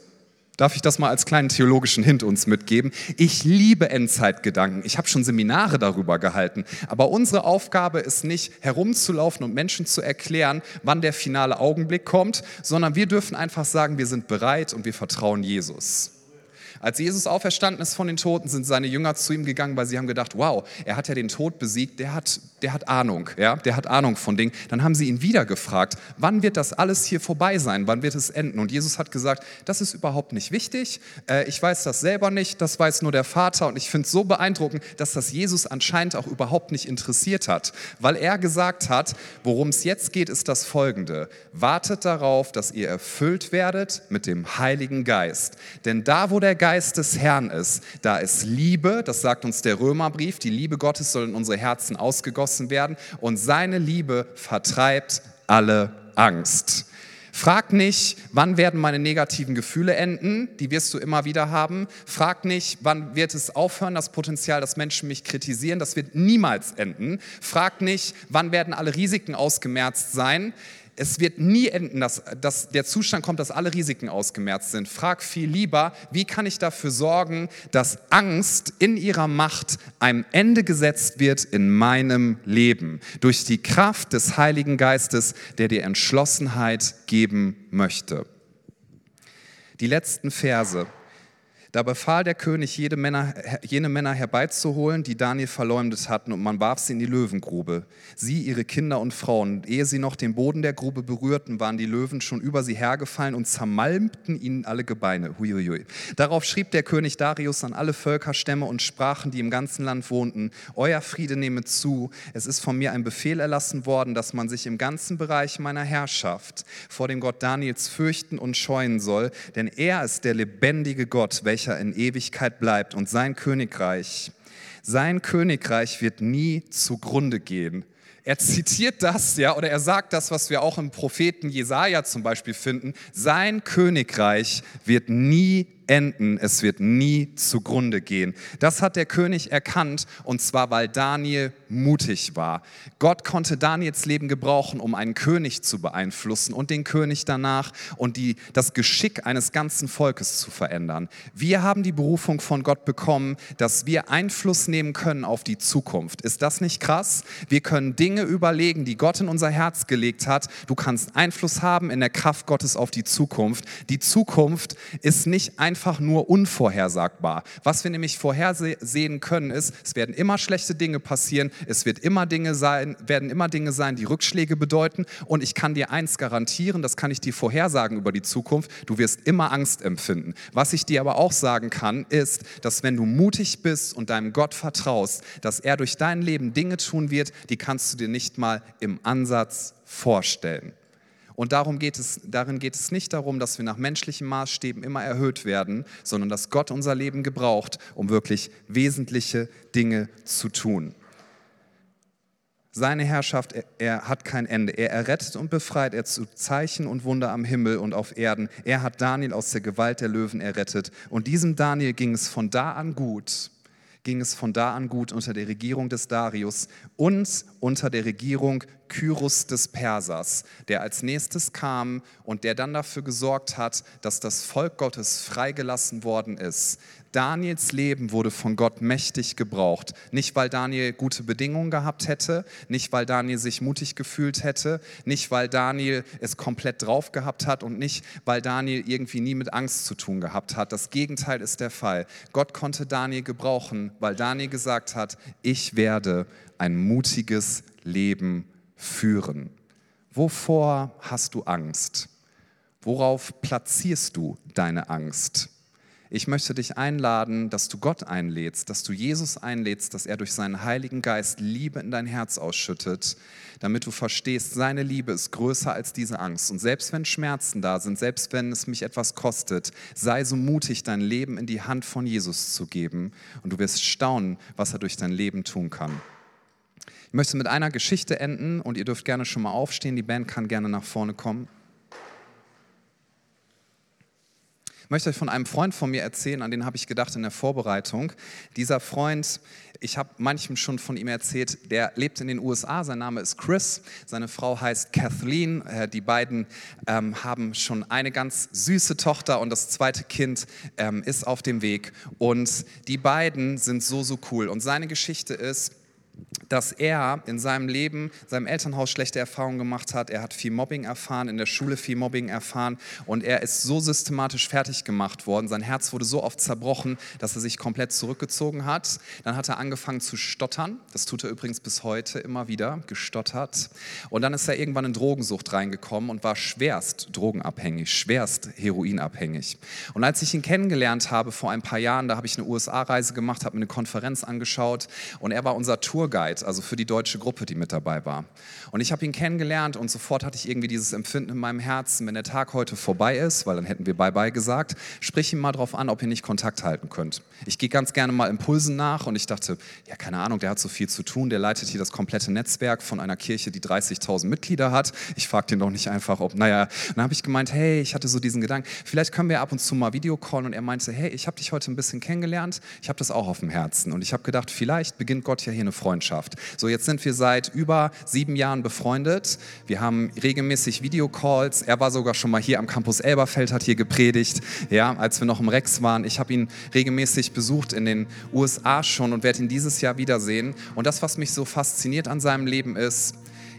Darf ich das mal als kleinen theologischen Hint uns mitgeben? Ich liebe Endzeitgedanken. Ich habe schon Seminare darüber gehalten. Aber unsere Aufgabe ist nicht herumzulaufen und Menschen zu erklären, wann der finale Augenblick kommt, sondern wir dürfen einfach sagen, wir sind bereit und wir vertrauen Jesus. Als Jesus auferstanden ist von den Toten, sind seine Jünger zu ihm gegangen, weil sie haben gedacht, wow, er hat ja den Tod besiegt, der hat, der hat Ahnung, ja, der hat Ahnung von Dingen. Dann haben sie ihn wieder gefragt, wann wird das alles hier vorbei sein, wann wird es enden? Und Jesus hat gesagt, das ist überhaupt nicht wichtig, äh, ich weiß das selber nicht, das weiß nur der Vater. Und ich finde es so beeindruckend, dass das Jesus anscheinend auch überhaupt nicht interessiert hat, weil er gesagt hat, worum es jetzt geht, ist das folgende, wartet darauf, dass ihr erfüllt werdet mit dem Heiligen Geist, denn da, wo der Geist Geist des Herrn ist, da ist Liebe, das sagt uns der Römerbrief, die Liebe Gottes soll in unsere Herzen ausgegossen werden und seine Liebe vertreibt alle Angst. Frag nicht, wann werden meine negativen Gefühle enden, die wirst du immer wieder haben. Frag nicht, wann wird es aufhören, das Potenzial, dass Menschen mich kritisieren, das wird niemals enden. Frag nicht, wann werden alle Risiken ausgemerzt sein es wird nie enden, dass, dass der Zustand kommt, dass alle Risiken ausgemerzt sind. Frag viel lieber, wie kann ich dafür sorgen, dass Angst in ihrer Macht einem Ende gesetzt wird in meinem Leben. Durch die Kraft des Heiligen Geistes, der dir Entschlossenheit geben möchte. Die letzten Verse da befahl der König, jede Männer, jene Männer herbeizuholen, die Daniel verleumdet hatten, und man warf sie in die Löwengrube. Sie, ihre Kinder und Frauen. Ehe sie noch den Boden der Grube berührten, waren die Löwen schon über sie hergefallen und zermalmten ihnen alle Gebeine. Huiuiui. Darauf schrieb der König Darius an alle Völkerstämme und Sprachen, die im ganzen Land wohnten: Euer Friede nehme zu. Es ist von mir ein Befehl erlassen worden, dass man sich im ganzen Bereich meiner Herrschaft vor dem Gott Daniels fürchten und scheuen soll, denn er ist der lebendige Gott, welcher welcher in Ewigkeit bleibt und sein Königreich, sein Königreich wird nie zugrunde gehen. Er zitiert das, ja, oder er sagt das, was wir auch im Propheten Jesaja zum Beispiel finden. Sein Königreich wird nie enden, es wird nie zugrunde gehen. Das hat der König erkannt und zwar, weil Daniel mutig war. Gott konnte Daniels Leben gebrauchen, um einen König zu beeinflussen und den König danach und die, das Geschick eines ganzen Volkes zu verändern. Wir haben die Berufung von Gott bekommen, dass wir Einfluss nehmen können auf die Zukunft. Ist das nicht krass? Wir können Dinge überlegen, die Gott in unser Herz gelegt hat. Du kannst Einfluss haben in der Kraft Gottes auf die Zukunft. Die Zukunft ist nicht ein einfach nur unvorhersagbar. Was wir nämlich vorhersehen können, ist, es werden immer schlechte Dinge passieren, es wird immer Dinge sein, werden immer Dinge sein, die Rückschläge bedeuten. Und ich kann dir eins garantieren, das kann ich dir vorhersagen über die Zukunft, du wirst immer Angst empfinden. Was ich dir aber auch sagen kann, ist, dass wenn du mutig bist und deinem Gott vertraust, dass er durch dein Leben Dinge tun wird, die kannst du dir nicht mal im Ansatz vorstellen. Und darum geht es, darin geht es nicht darum, dass wir nach menschlichen Maßstäben immer erhöht werden, sondern dass Gott unser Leben gebraucht, um wirklich wesentliche Dinge zu tun. Seine Herrschaft, er, er, hat kein Ende. Er errettet und befreit, er zu Zeichen und Wunder am Himmel und auf Erden. Er hat Daniel aus der Gewalt der Löwen errettet. Und diesem Daniel ging es von da an gut, ging es von da an gut unter der Regierung des Darius und unter der Regierung Kyrus des Persers, der als nächstes kam und der dann dafür gesorgt hat, dass das Volk Gottes freigelassen worden ist. Daniels Leben wurde von Gott mächtig gebraucht. Nicht, weil Daniel gute Bedingungen gehabt hätte, nicht, weil Daniel sich mutig gefühlt hätte, nicht, weil Daniel es komplett drauf gehabt hat und nicht, weil Daniel irgendwie nie mit Angst zu tun gehabt hat. Das Gegenteil ist der Fall. Gott konnte Daniel gebrauchen, weil Daniel gesagt hat, ich werde ein mutiges Leben führen. Wovor hast du Angst? Worauf platzierst du deine Angst? Ich möchte dich einladen, dass du Gott einlädst, dass du Jesus einlädst, dass er durch seinen Heiligen Geist Liebe in dein Herz ausschüttet, damit du verstehst, seine Liebe ist größer als diese Angst. Und selbst wenn Schmerzen da sind, selbst wenn es mich etwas kostet, sei so mutig, dein Leben in die Hand von Jesus zu geben und du wirst staunen, was er durch dein Leben tun kann. Ich möchte mit einer Geschichte enden und ihr dürft gerne schon mal aufstehen. Die Band kann gerne nach vorne kommen. Ich möchte euch von einem Freund von mir erzählen, an den habe ich gedacht in der Vorbereitung. Dieser Freund, ich habe manchem schon von ihm erzählt, der lebt in den USA, sein Name ist Chris, seine Frau heißt Kathleen. Äh, die beiden ähm, haben schon eine ganz süße Tochter und das zweite Kind ähm, ist auf dem Weg. Und die beiden sind so, so cool. Und seine Geschichte ist, dass er in seinem Leben, seinem Elternhaus schlechte Erfahrungen gemacht hat. Er hat viel Mobbing erfahren, in der Schule viel Mobbing erfahren und er ist so systematisch fertig gemacht worden. Sein Herz wurde so oft zerbrochen, dass er sich komplett zurückgezogen hat. Dann hat er angefangen zu stottern. Das tut er übrigens bis heute immer wieder, gestottert. Und dann ist er irgendwann in Drogensucht reingekommen und war schwerst drogenabhängig, schwerst heroinabhängig. Und als ich ihn kennengelernt habe vor ein paar Jahren, da habe ich eine USA-Reise gemacht, habe mir eine Konferenz angeschaut und er war unser Tour Tourguide, also für die deutsche Gruppe, die mit dabei war. Und ich habe ihn kennengelernt und sofort hatte ich irgendwie dieses Empfinden in meinem Herzen, wenn der Tag heute vorbei ist, weil dann hätten wir Bye-bye gesagt, sprich ihn mal drauf an, ob ihr nicht Kontakt halten könnt. Ich gehe ganz gerne mal Impulsen nach und ich dachte, ja, keine Ahnung, der hat so viel zu tun, der leitet hier das komplette Netzwerk von einer Kirche, die 30.000 Mitglieder hat. Ich frage den doch nicht einfach, ob, naja, dann habe ich gemeint, hey, ich hatte so diesen Gedanken, vielleicht können wir ab und zu mal Videocallen und er meinte, hey, ich habe dich heute ein bisschen kennengelernt, ich habe das auch auf dem Herzen und ich habe gedacht, vielleicht beginnt Gott ja hier eine Freundschaft Freundschaft. So, jetzt sind wir seit über sieben Jahren befreundet. Wir haben regelmäßig Videocalls. Er war sogar schon mal hier am Campus Elberfeld, hat hier gepredigt, ja, als wir noch im Rex waren. Ich habe ihn regelmäßig besucht in den USA schon und werde ihn dieses Jahr wiedersehen. Und das, was mich so fasziniert an seinem Leben ist,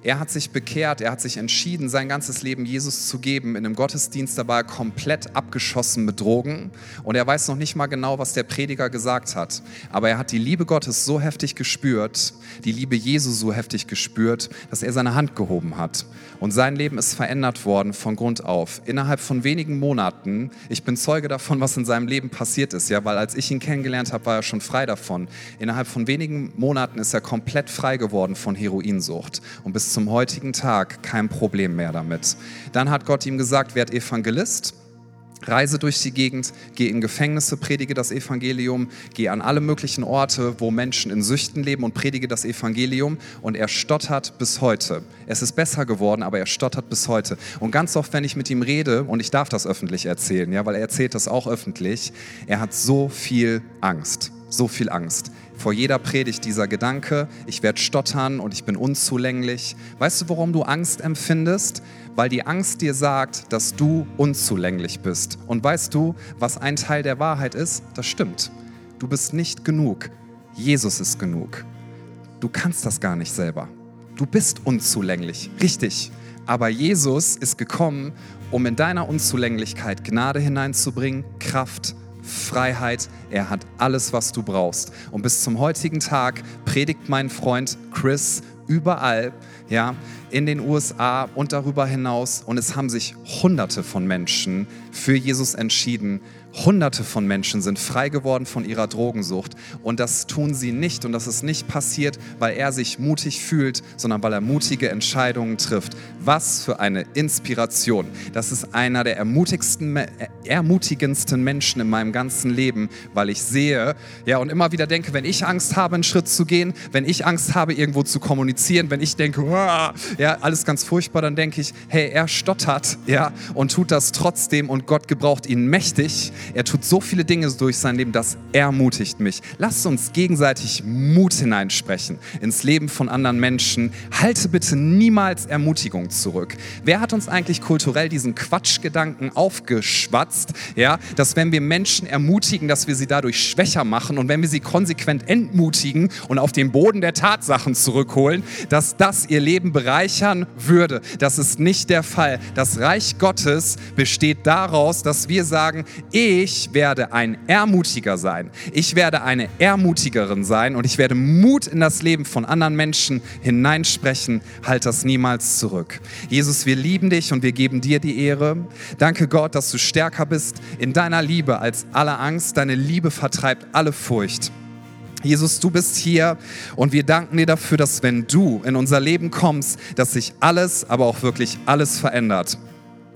er hat sich bekehrt, er hat sich entschieden, sein ganzes Leben Jesus zu geben. In einem Gottesdienst dabei komplett abgeschossen mit Drogen. Und er weiß noch nicht mal genau, was der Prediger gesagt hat. Aber er hat die Liebe Gottes so heftig gespürt, die Liebe Jesu so heftig gespürt, dass er seine Hand gehoben hat. Und sein Leben ist verändert worden von Grund auf. Innerhalb von wenigen Monaten, ich bin Zeuge davon, was in seinem Leben passiert ist, ja, weil als ich ihn kennengelernt habe, war er schon frei davon. Innerhalb von wenigen Monaten ist er komplett frei geworden von Heroinsucht. Und bis zum heutigen Tag kein Problem mehr damit. Dann hat Gott ihm gesagt, werd Evangelist. Reise durch die Gegend, geh in Gefängnisse, predige das Evangelium, geh an alle möglichen Orte, wo Menschen in Süchten leben und predige das Evangelium. Und er stottert bis heute. Es ist besser geworden, aber er stottert bis heute. Und ganz oft, wenn ich mit ihm rede, und ich darf das öffentlich erzählen, ja, weil er erzählt das auch öffentlich, er hat so viel Angst, so viel Angst vor jeder Predigt dieser Gedanke, ich werde stottern und ich bin unzulänglich. Weißt du, warum du Angst empfindest? Weil die Angst dir sagt, dass du unzulänglich bist. Und weißt du, was ein Teil der Wahrheit ist? Das stimmt. Du bist nicht genug. Jesus ist genug. Du kannst das gar nicht selber. Du bist unzulänglich. Richtig. Aber Jesus ist gekommen, um in deiner Unzulänglichkeit Gnade hineinzubringen, Kraft Freiheit, er hat alles, was du brauchst. Und bis zum heutigen Tag predigt mein Freund Chris überall, ja, in den USA und darüber hinaus. Und es haben sich Hunderte von Menschen für Jesus entschieden Hunderte von Menschen sind frei geworden von ihrer Drogensucht und das tun sie nicht und das ist nicht passiert, weil er sich mutig fühlt, sondern weil er mutige Entscheidungen trifft. Was für eine Inspiration. Das ist einer der ermutigsten, ermutigendsten Menschen in meinem ganzen Leben, weil ich sehe, ja, und immer wieder denke, wenn ich Angst habe, einen Schritt zu gehen, wenn ich Angst habe, irgendwo zu kommunizieren, wenn ich denke, ja, alles ganz furchtbar, dann denke ich, hey, er stottert, ja, und tut das trotzdem und Gott gebraucht ihn mächtig er tut so viele Dinge durch sein Leben, das ermutigt mich. Lasst uns gegenseitig Mut hineinsprechen ins Leben von anderen Menschen. Halte bitte niemals Ermutigung zurück. Wer hat uns eigentlich kulturell diesen Quatschgedanken aufgeschwatzt, ja, dass wenn wir Menschen ermutigen, dass wir sie dadurch schwächer machen und wenn wir sie konsequent entmutigen und auf den Boden der Tatsachen zurückholen, dass das ihr Leben bereichern würde. Das ist nicht der Fall. Das Reich Gottes besteht daraus, dass wir sagen, eh ich werde ein Ermutiger sein. Ich werde eine Ermutigerin sein und ich werde Mut in das Leben von anderen Menschen hineinsprechen. Halt das niemals zurück. Jesus, wir lieben dich und wir geben dir die Ehre. Danke Gott, dass du stärker bist in deiner Liebe als alle Angst. Deine Liebe vertreibt alle Furcht. Jesus, du bist hier und wir danken dir dafür, dass wenn du in unser Leben kommst, dass sich alles, aber auch wirklich alles verändert.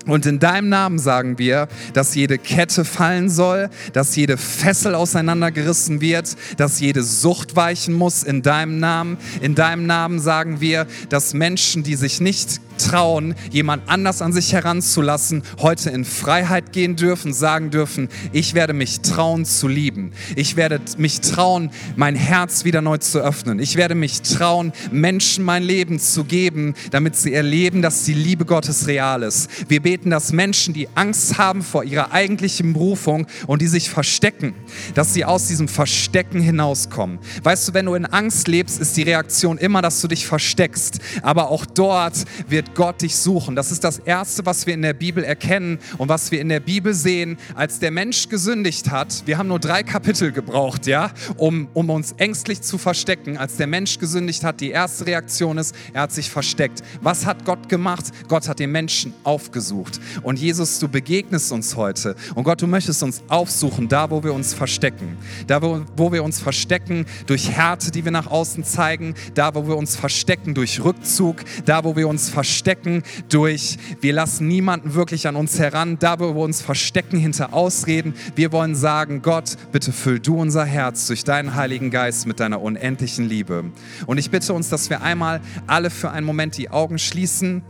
Und in deinem Namen sagen wir, dass jede Kette fallen soll, dass jede Fessel auseinandergerissen wird, dass jede Sucht weichen muss in deinem Namen. In deinem Namen sagen wir, dass Menschen, die sich nicht trauen, jemand anders an sich heranzulassen, heute in Freiheit gehen dürfen, sagen dürfen, ich werde mich trauen zu lieben. Ich werde mich trauen, mein Herz wieder neu zu öffnen. Ich werde mich trauen, Menschen mein Leben zu geben, damit sie erleben, dass die Liebe Gottes real ist. Wir beten, dass Menschen, die Angst haben vor ihrer eigentlichen Berufung und die sich verstecken, dass sie aus diesem Verstecken hinauskommen. Weißt du, wenn du in Angst lebst, ist die Reaktion immer, dass du dich versteckst. Aber auch dort wird Gott dich suchen. Das ist das Erste, was wir in der Bibel erkennen und was wir in der Bibel sehen, als der Mensch gesündigt hat. Wir haben nur drei Kapitel gebraucht, ja, um, um uns ängstlich zu verstecken. Als der Mensch gesündigt hat, die erste Reaktion ist, er hat sich versteckt. Was hat Gott gemacht? Gott hat den Menschen aufgesucht. Und Jesus, du begegnest uns heute. Und Gott, du möchtest uns aufsuchen, da wo wir uns verstecken. Da wo, wo wir uns verstecken durch Härte, die wir nach außen zeigen. Da wo wir uns verstecken durch Rückzug. Da wo wir uns verstecken verstecken durch, wir lassen niemanden wirklich an uns heran, da wo wir uns verstecken hinter Ausreden. Wir wollen sagen, Gott, bitte füll du unser Herz durch deinen Heiligen Geist mit deiner unendlichen Liebe. Und ich bitte uns, dass wir einmal alle für einen Moment die Augen schließen.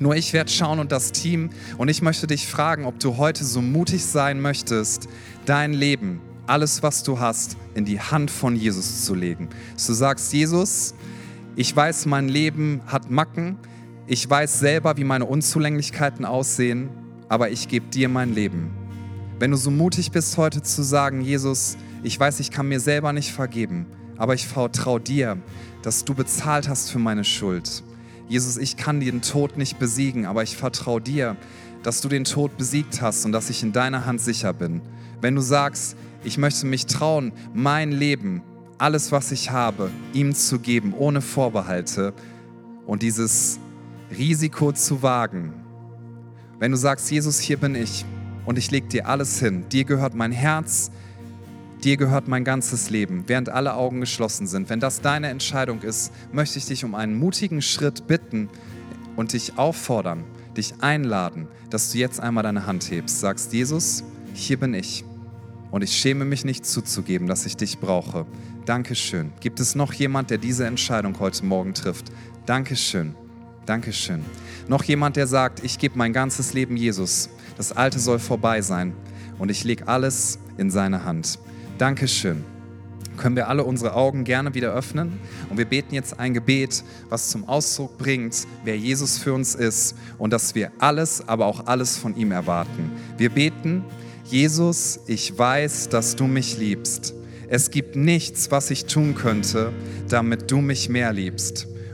Nur ich werde schauen und das Team. Und ich möchte dich fragen, ob du heute so mutig sein möchtest, dein Leben, alles, was du hast, in die Hand von Jesus zu legen. Dass du sagst, Jesus, ich weiß, mein Leben hat Macken. Ich weiß selber, wie meine Unzulänglichkeiten aussehen, aber ich gebe dir mein Leben. Wenn du so mutig bist, heute zu sagen, Jesus, ich weiß, ich kann mir selber nicht vergeben, aber ich vertraue dir, dass du bezahlt hast für meine Schuld. Jesus, ich kann den Tod nicht besiegen, aber ich vertraue dir, dass du den Tod besiegt hast und dass ich in deiner Hand sicher bin. Wenn du sagst, ich möchte mich trauen, mein Leben, alles, was ich habe, ihm zu geben, ohne Vorbehalte und dieses Risiko zu wagen. Wenn du sagst, Jesus, hier bin ich und ich lege dir alles hin, dir gehört mein Herz, dir gehört mein ganzes Leben, während alle Augen geschlossen sind. Wenn das deine Entscheidung ist, möchte ich dich um einen mutigen Schritt bitten und dich auffordern, dich einladen, dass du jetzt einmal deine Hand hebst, sagst, Jesus, hier bin ich und ich schäme mich nicht zuzugeben, dass ich dich brauche. Dankeschön. Gibt es noch jemand, der diese Entscheidung heute Morgen trifft? Dankeschön. Dankeschön. Noch jemand, der sagt, ich gebe mein ganzes Leben Jesus. Das Alte soll vorbei sein und ich lege alles in seine Hand. Dankeschön. Können wir alle unsere Augen gerne wieder öffnen und wir beten jetzt ein Gebet, was zum Ausdruck bringt, wer Jesus für uns ist und dass wir alles, aber auch alles von ihm erwarten. Wir beten, Jesus, ich weiß, dass du mich liebst. Es gibt nichts, was ich tun könnte, damit du mich mehr liebst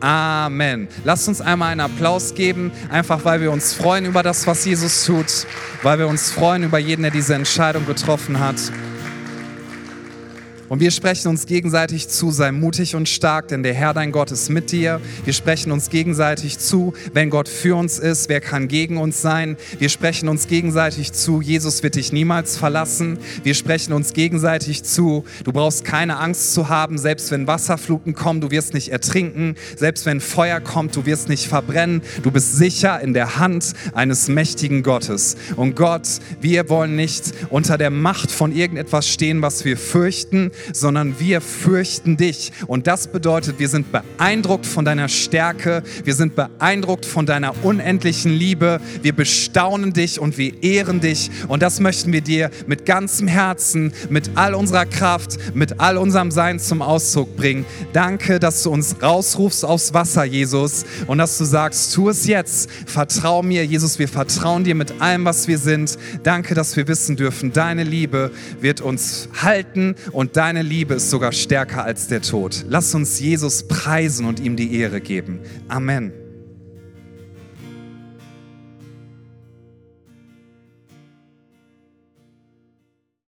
Amen. Lasst uns einmal einen Applaus geben, einfach weil wir uns freuen über das, was Jesus tut, weil wir uns freuen über jeden, der diese Entscheidung getroffen hat. Und wir sprechen uns gegenseitig zu, sei mutig und stark, denn der Herr dein Gott ist mit dir. Wir sprechen uns gegenseitig zu, wenn Gott für uns ist, wer kann gegen uns sein? Wir sprechen uns gegenseitig zu, Jesus wird dich niemals verlassen. Wir sprechen uns gegenseitig zu, du brauchst keine Angst zu haben, selbst wenn Wasserfluten kommen, du wirst nicht ertrinken, selbst wenn Feuer kommt, du wirst nicht verbrennen. Du bist sicher in der Hand eines mächtigen Gottes. Und Gott, wir wollen nicht unter der Macht von irgendetwas stehen, was wir fürchten, sondern wir fürchten dich. Und das bedeutet, wir sind beeindruckt von deiner Stärke, wir sind beeindruckt von deiner unendlichen Liebe, wir bestaunen dich und wir ehren dich. Und das möchten wir dir mit ganzem Herzen, mit all unserer Kraft, mit all unserem Sein zum Ausdruck bringen. Danke, dass du uns rausrufst aufs Wasser, Jesus, und dass du sagst, tu es jetzt, vertrau mir, Jesus, wir vertrauen dir mit allem, was wir sind. Danke, dass wir wissen dürfen, deine Liebe wird uns halten und deine Deine Liebe ist sogar stärker als der Tod. Lass uns Jesus preisen und ihm die Ehre geben. Amen.